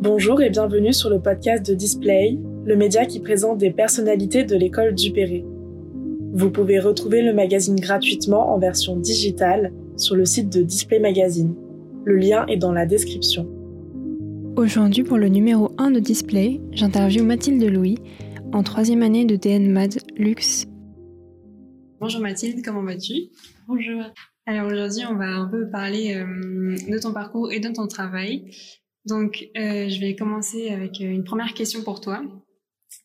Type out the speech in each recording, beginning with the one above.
Bonjour et bienvenue sur le podcast de Display, le média qui présente des personnalités de l'école Dupéré. Vous pouvez retrouver le magazine gratuitement en version digitale sur le site de Display Magazine. Le lien est dans la description. Aujourd'hui, pour le numéro 1 de Display, j'interviewe Mathilde Louis, en troisième année de DNMAD Luxe. Bonjour Mathilde, comment vas-tu? Bonjour. Alors aujourd'hui, on va un peu parler euh, de ton parcours et de ton travail. Donc, euh, je vais commencer avec euh, une première question pour toi.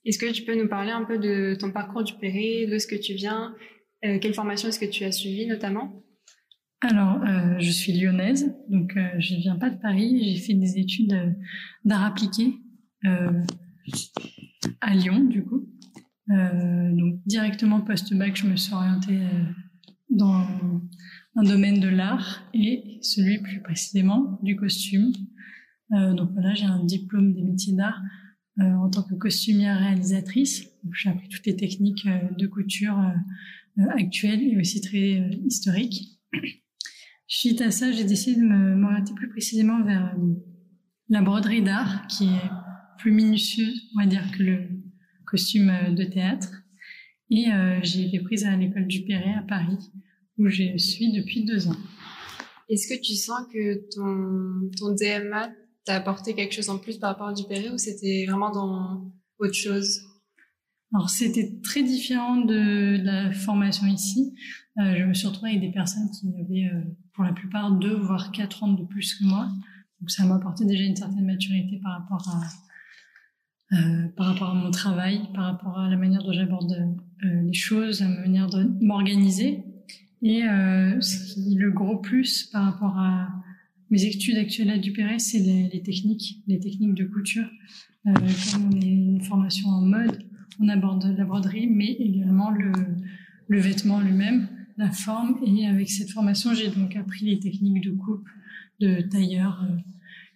Est-ce que tu peux nous parler un peu de ton parcours du Péré, de ce que tu viens, quelle formation est-ce que tu as suivi notamment? Alors, je suis lyonnaise, donc je ne viens pas de Paris. J'ai fait des études euh, d'art appliqué à Lyon, du coup. donc, directement post-bac, je me suis orientée dans un domaine de l'art et celui plus précisément du costume. donc voilà, j'ai un diplôme des métiers d'art euh, en tant que costumière réalisatrice. J'ai appris toutes les techniques euh, de couture euh, actuelles et aussi très historiques. Suite à ça, j'ai décidé de m'orienter plus précisément vers la broderie d'art, qui est plus minutieuse, on va dire, que le costume de théâtre. Et j'ai été prise à l'école du Perret à Paris, où je suis depuis deux ans. Est-ce que tu sens que ton, ton DMA t'as apporté quelque chose en plus par rapport à Dupéré ou c'était vraiment dans autre chose? Alors c'était très différent de la formation ici. Euh, je me suis retrouvée avec des personnes qui avaient euh, pour la plupart deux voire quatre ans de plus que moi. Donc ça m'a apporté déjà une certaine maturité par rapport à euh, par rapport à mon travail, par rapport à la manière dont j'aborde euh, les choses, à ma manière m'organiser. Et euh, ce qui le gros plus par rapport à mes études actuelles à Dupéré, c'est les, techniques, les techniques de couture. Euh, comme on est une formation en mode, on aborde la broderie, mais également le, le vêtement lui-même, la forme. Et avec cette formation, j'ai donc appris les techniques de coupe, de tailleur, euh,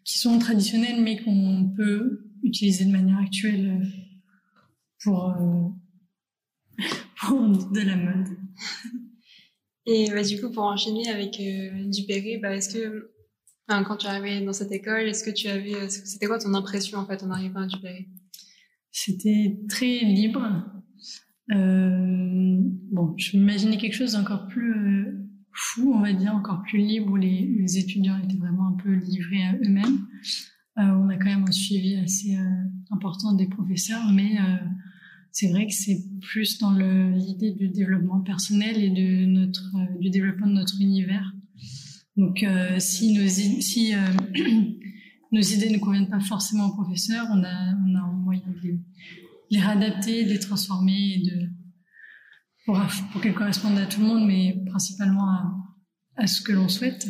qui sont traditionnelles, mais qu'on peut utiliser de manière actuelle euh, euh, pour de la mode. Et bah, du coup, pour enchaîner avec euh, bah, est-ce que quand tu arrivé dans cette école, est-ce que tu avais, c'était quoi ton impression en fait en arrivant à Dupéré C'était très libre. Euh, bon, je m'imaginais quelque chose d'encore plus euh, fou, on va dire, encore plus libre, où les, les, étudiants étaient vraiment un peu livrés à eux-mêmes. Euh, on a quand même un suivi assez important des professeurs, mais c'est vrai que c'est plus dans l'idée du développement personnel et de notre, du développement de notre univers. Donc, euh, si, euh, nos idées ne conviennent pas forcément aux professeurs, on a, on a un moyen de les, les réadapter, de les transformer de, pour, qu'elles correspondent à tout le monde, mais principalement à, à ce que l'on souhaite.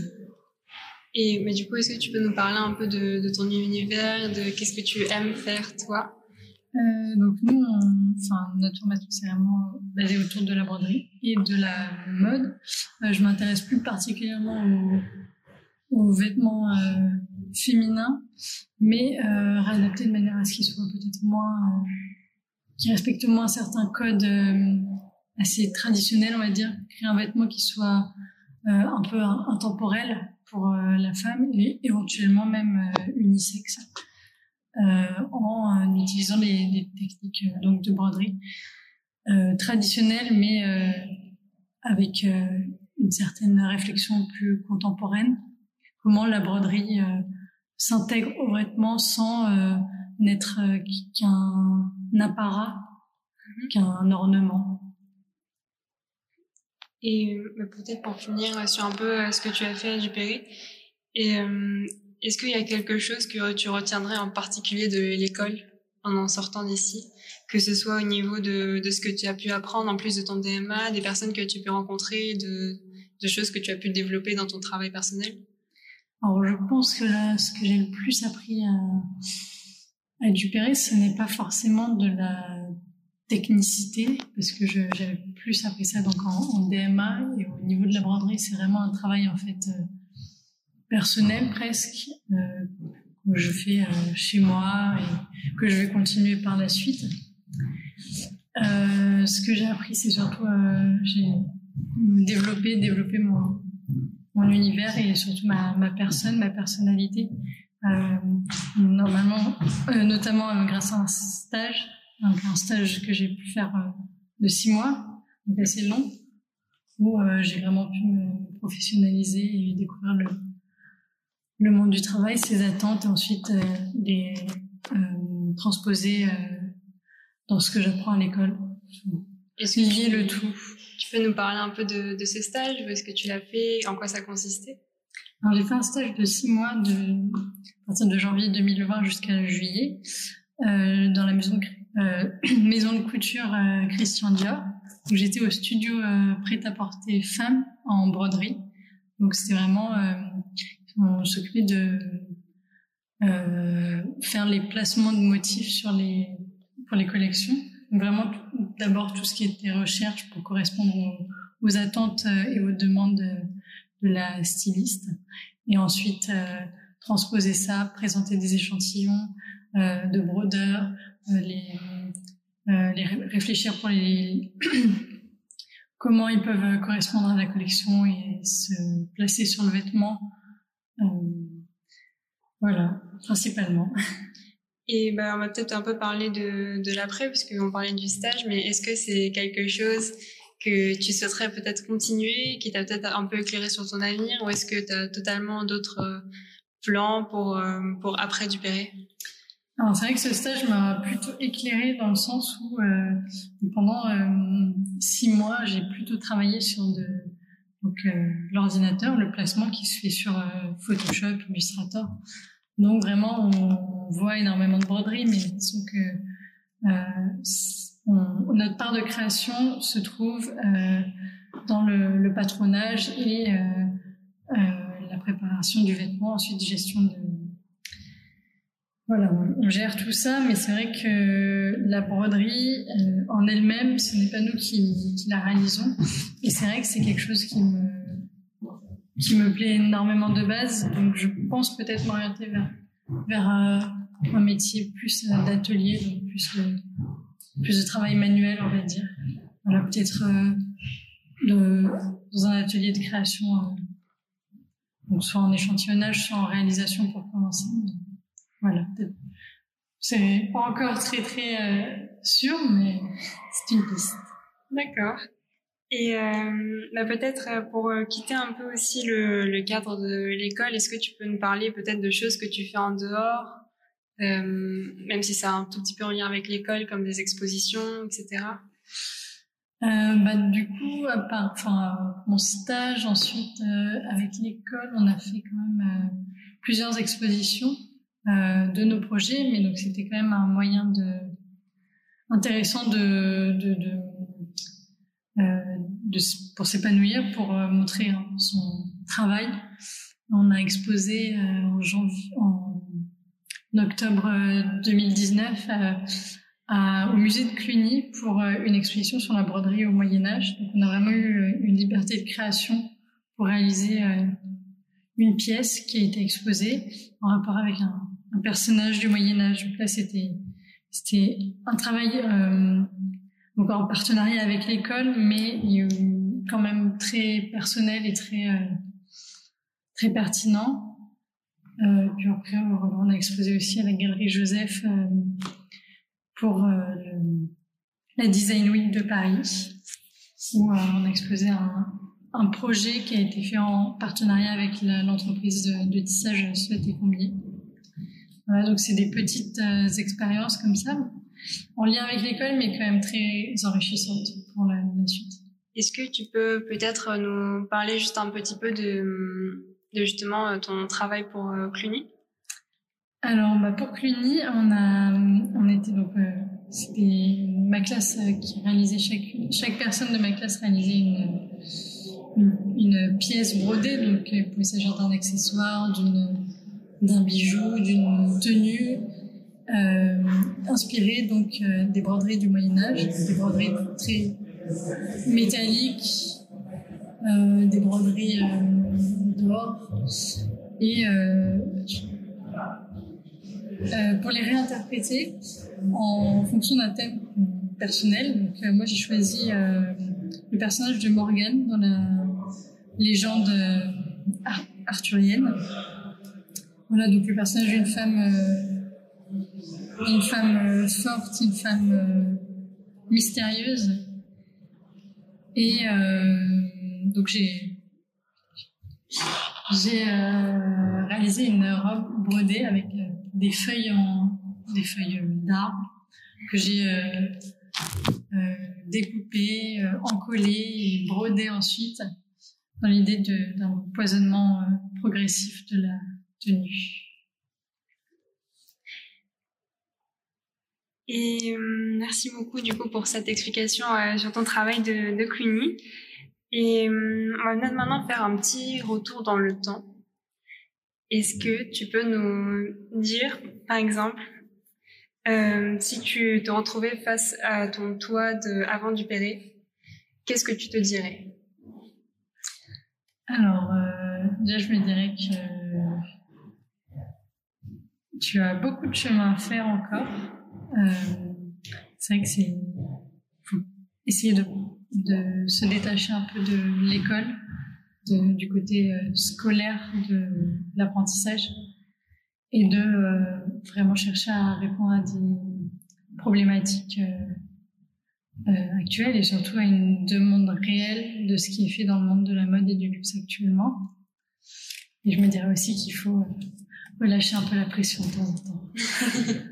Et mais du coup, est-ce que tu peux nous parler un peu de, de ton univers, de qu'est-ce que tu aimes faire toi? Euh, donc nous, on, notre formation c'est vraiment basé autour de la broderie et de la mode. Euh, je m'intéresse plus particulièrement aux, vêtements euh, féminins, mais réadaptés de manière à ce qu'ils soient peut-être moins, qui respectent moins certains codes assez traditionnels, on va dire. Créer un vêtement qui soit un peu intemporel pour la femme et éventuellement même unisexe. Euh, en utilisant les, les techniques euh, donc de broderie euh, traditionnelles, mais avec une certaine réflexion plus contemporaine. Comment la broderie s'intègre au vêtement sans n'être qu'un apparat, mm-hmm. qu'un ornement. Et peut-être pour finir sur un peu ce que tu as fait à Dupéry, et est-ce qu'il y a quelque chose que tu retiendrais en particulier de l'école en en sortant d'ici? Que ce soit au niveau de, de, ce que tu as pu apprendre en plus de ton DMA, des personnes que tu peux rencontrer, de, de choses que tu as pu développer dans ton travail personnel? Alors je pense que ce que j'ai le plus appris à, à ce n'est pas forcément de la technicité, parce que j'avais plus appris ça donc en, en, DMA et au niveau de la broderie, c'est vraiment un travail en fait... Euh, personnel presque euh, que je fais euh, chez moi et que je vais continuer par la suite. Euh, ce que j'ai appris, c'est surtout j'ai développé, développé mon, mon univers et surtout ma, ma personne, ma personnalité. Normalement, notamment grâce à un stage, donc un stage que j'ai pu faire de six mois, donc assez long, où j'ai vraiment pu me professionnaliser et découvrir le, le monde du travail, ses attentes, et ensuite les transposer dans ce que j'apprends à l'école. Est-ce que le tout. Tu peux nous parler un peu de, de ce stage Où est-ce que tu l'as fait? En quoi ça consistait? Alors, j'ai fait un stage de six mois, de, à partir de janvier 2020 jusqu'à juillet, euh, dans la maison de, euh, maison de couture euh, Christian Dior. où j'étais au studio euh, prêt-à-porter femme en broderie. Donc, c'était vraiment, euh, on s'occupait de faire les placements de motifs pour les collections. vraiment, d'abord, tout ce qui était recherche pour correspondre aux, attentes et aux demandes de la styliste. Et ensuite, euh, transposer ça, présenter des échantillons euh, de brodeurs, euh, les réfléchir pour les comment ils peuvent correspondre à la collection et se placer sur le vêtement. Voilà, principalement. Et ben, on va peut-être un peu parler de, de l'après, puisqu'on parlait du stage, mais est-ce que c'est quelque chose que tu souhaiterais peut-être continuer, qui t'a peut-être un peu éclairé sur ton avenir, ou est-ce que tu as totalement d'autres euh, plans pour, euh, pour après Dupéré? Alors c'est vrai que ce stage m'a plutôt éclairé dans le sens où euh, pendant euh, six mois j'ai plutôt travaillé sur de donc l'ordinateur, le placement qui se fait sur Photoshop, Illustrator. Donc vraiment on voit énormément de broderie, mais disons que notre part de création se trouve euh, dans le, le, patronage et euh, euh, la préparation du vêtement, ensuite gestion de... Voilà, on, gère tout ça, mais c'est vrai que la broderie euh, en elle-même, ce n'est pas nous qui, la réalisons. Et c'est vrai que c'est quelque chose qui me, qui me plaît énormément de base. Donc je pense peut-être m'orienter vers, vers un métier plus d'atelier, donc plus de plus de travail manuel, on va dire. Voilà, peut-être euh, dans un atelier de création, euh, donc soit en échantillonnage, soit en réalisation pour commencer. Voilà, c'est pas encore très très euh, sûr, mais c'est une piste. D'accord. Et euh, bah peut-être pour quitter un peu aussi le, le cadre de l'école, est-ce que tu peux nous parler peut-être de choses que tu fais en dehors euh, même si ça a un tout petit peu en lien avec l'école, comme des expositions, etc. Euh, bah, du coup, à part, enfin, mon stage, ensuite euh, avec l'école, on a fait quand même euh, plusieurs expositions euh, de nos projets, mais donc c'était quand même un moyen intéressant de, de pour s'épanouir, pour montrer hein, son travail. On a exposé en octobre 2019 euh, à, au musée de Cluny pour euh, une exposition sur la broderie au Moyen Âge. Donc on a vraiment eu euh, une liberté de création pour réaliser une pièce qui a été exposée en rapport avec un, un personnage du Moyen Âge. Donc là, c'était un travail euh, en partenariat avec l'école, mais quand même très personnel et très euh, très pertinent. Euh, puis après, on a exposé aussi à la Galerie Joseph euh, pour euh, la Design Week de Paris, où on a exposé un, projet qui a été fait en partenariat avec l'entreprise de, tissage Souhaite et Combier. Voilà, donc c'est des petites expériences comme ça, en lien avec l'école, mais quand même très enrichissantes pour la, la suite. Est-ce que tu peux peut-être nous parler juste un petit peu de de justement euh, ton travail pour euh, Cluny Alors, bah, pour Cluny, on a, on était donc, euh, c'était ma classe qui réalisait chaque, chaque personne de ma classe réalisait une, une, pièce brodée, donc il pouvait s'agir d'un accessoire, d'une, d'un bijou, d'une tenue, euh, inspirée donc des broderies du Moyen Âge, des broderies très métalliques, euh, des broderies dehors. Et euh, euh, pour les réinterpréter en fonction d'un thème personnel. Donc, euh, moi, j'ai choisi le personnage de Morgan dans la légende arthurienne. Voilà, donc le personnage d'une femme, une femme forte, une femme mystérieuse. Et donc j'ai j'ai réalisé une robe brodée avec des feuilles en des feuilles d'arbre que j'ai euh, euh, découpées, euh, encollées et brodées ensuite dans l'idée d'un poisonnement progressif de la tenue. Et merci beaucoup du coup pour cette explication sur ton travail de, de Cluny. Et on va maintenant faire un petit retour dans le temps. Est-ce que tu peux nous dire, par exemple, euh, si tu te retrouvais face à ton toi de avant du Péré, qu'est-ce que tu te dirais? Alors, euh, déjà, je me dirais que tu as beaucoup de chemin à faire encore. Euh, c'est vrai que c'est faut essayer de, de, se détacher un peu de l'école, du côté scolaire de l'apprentissage et de euh, vraiment chercher à répondre à des problématiques euh, euh, actuelles et surtout à une demande réelle de ce qui est fait dans le monde de la mode et du luxe actuellement. Et je me dirais aussi qu'il faut relâcher un peu la pression de temps en temps.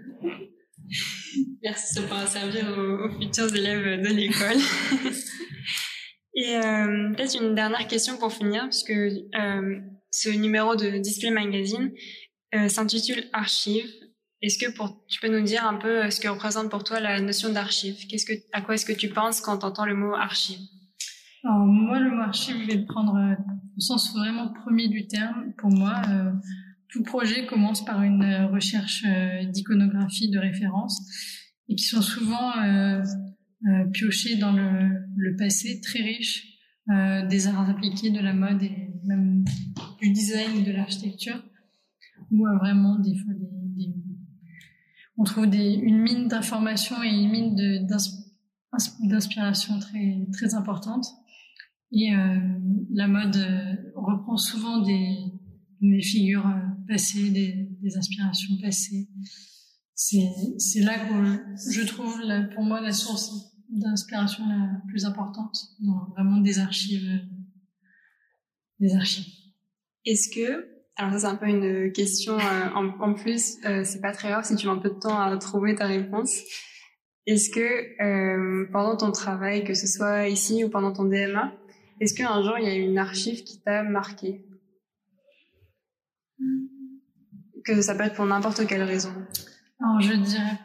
Merci, ça pourra servir aux, futurs élèves de l'école. Et peut-être une dernière question pour finir, puisque ce numéro de Display Magazine euh, s'intitule Archive. Est-ce que pour, tu peux nous dire un peu euh, ce que représente pour toi la notion d'archive? Qu'est-ce que, à quoi est-ce que tu penses quand tu entends le mot archive Alors, moi, le mot archive, je vais le prendre euh, au sens vraiment premier du terme. Pour moi, tout projet commence par une recherche d'iconographie de référence et qui sont souvent piochés dans le, le, passé très riche des arts appliqués, de la mode et même du design, de l'architecture où vraiment des fois des, on trouve des, une mine d'informations et une mine d'inspiration très très importante. Et euh, la mode euh, reprend souvent des, des figures euh, passées, des, inspirations passées. C'est là que je trouve pour moi la source d'inspiration la plus importante dans vraiment des archives des archives. Est-ce que alors ça c'est un peu une question euh, en, en, plus, euh, c'est pas très grave si tu mets un peu de temps à trouver ta réponse. Est-ce que euh, pendant ton travail, que ce soit ici ou pendant ton DMA, est-ce qu'un jour il y a une archive qui t'a marqué? Que ça peut être pour n'importe quelle raison. Alors je dirais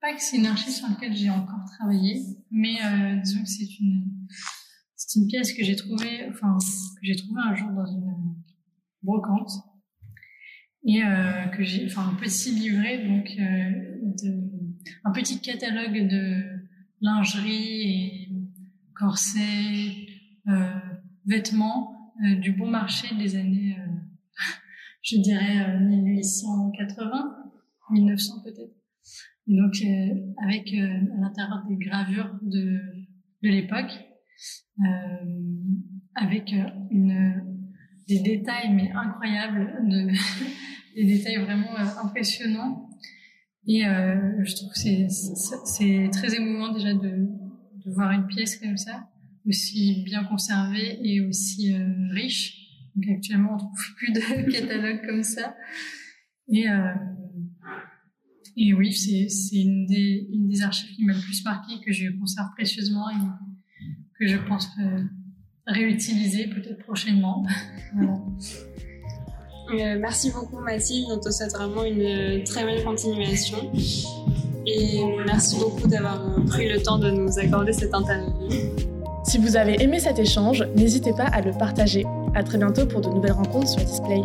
pas que c'est une archive sur laquelle j'ai encore travaillé, mais euh, disons que c'est une c'est une pièce que j'ai trouvée, enfin que j'ai trouvée un jour dans une brocante et euh, que j'ai enfin un petit livret donc euh, de, un petit catalogue de lingerie et corsets euh, vêtements euh, du bon marché des années euh, je dirais 1880 1900 peut-être donc avec à l'intérieur des gravures de de l'époque avec des détails mais incroyables, de, des détails vraiment euh, impressionnants. Et euh, je trouve que c'est, c'est très émouvant déjà de, de voir une pièce comme ça, aussi bien conservée et aussi euh, riche. Donc actuellement, on trouve plus de catalogues comme ça. Et, euh, et oui, c'est, une, des, une des archives qui m'a le plus marqué, que je conserve précieusement et que je pense réutiliser peut-être prochainement. Euh, merci beaucoup Mathilde, on te souhaite vraiment une très belle continuation. Et merci beaucoup d'avoir pris le temps de nous accorder cette interview. Si vous avez aimé cet échange, n'hésitez pas à le partager. À très bientôt pour de nouvelles rencontres sur Display.